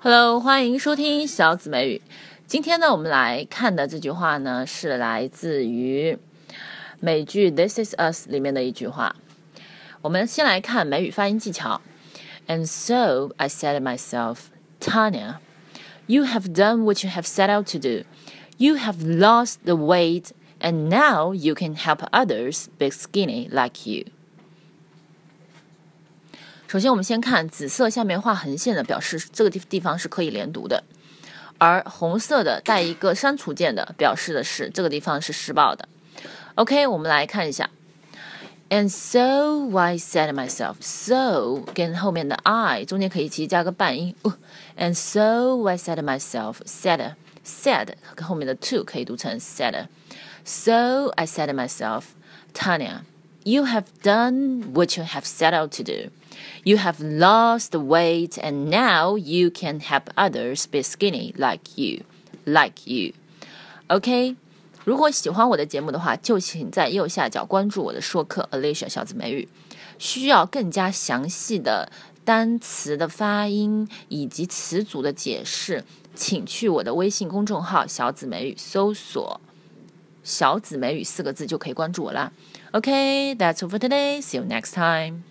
Hello，欢迎收听小紫美语。今天呢，我们来看的这句话呢，是来自于美剧《This Is Us》里面的一句话。我们先来看美语发音技巧。And so I said to myself, Tanya, you have done what you have set out to do. You have lost the weight, and now you can help others be skinny like you. 首先，我们先看紫色下面画横线的，表示这个地地方是可以连读的；而红色的带一个删除键的，表示的是这个地方是施暴的。OK，我们来看一下。And so I said myself, so 跟后面的 I 中间可以其实加个半音。And so I said myself, said said 跟后面的 to 可以读成 said。So I said myself, Tanya, you have done what you have set out to do. You have lost weight and now you can help others be skinny like you, like you. OK，如果喜欢我的节目的话，就请在右下角关注我的说客 Alicia 小紫美语。需要更加详细的单词的发音以及词组的解释，请去我的微信公众号“小紫美语”搜索。小紫美语四个字就可以关注我啦。OK，that's、okay, all for today. See you next time.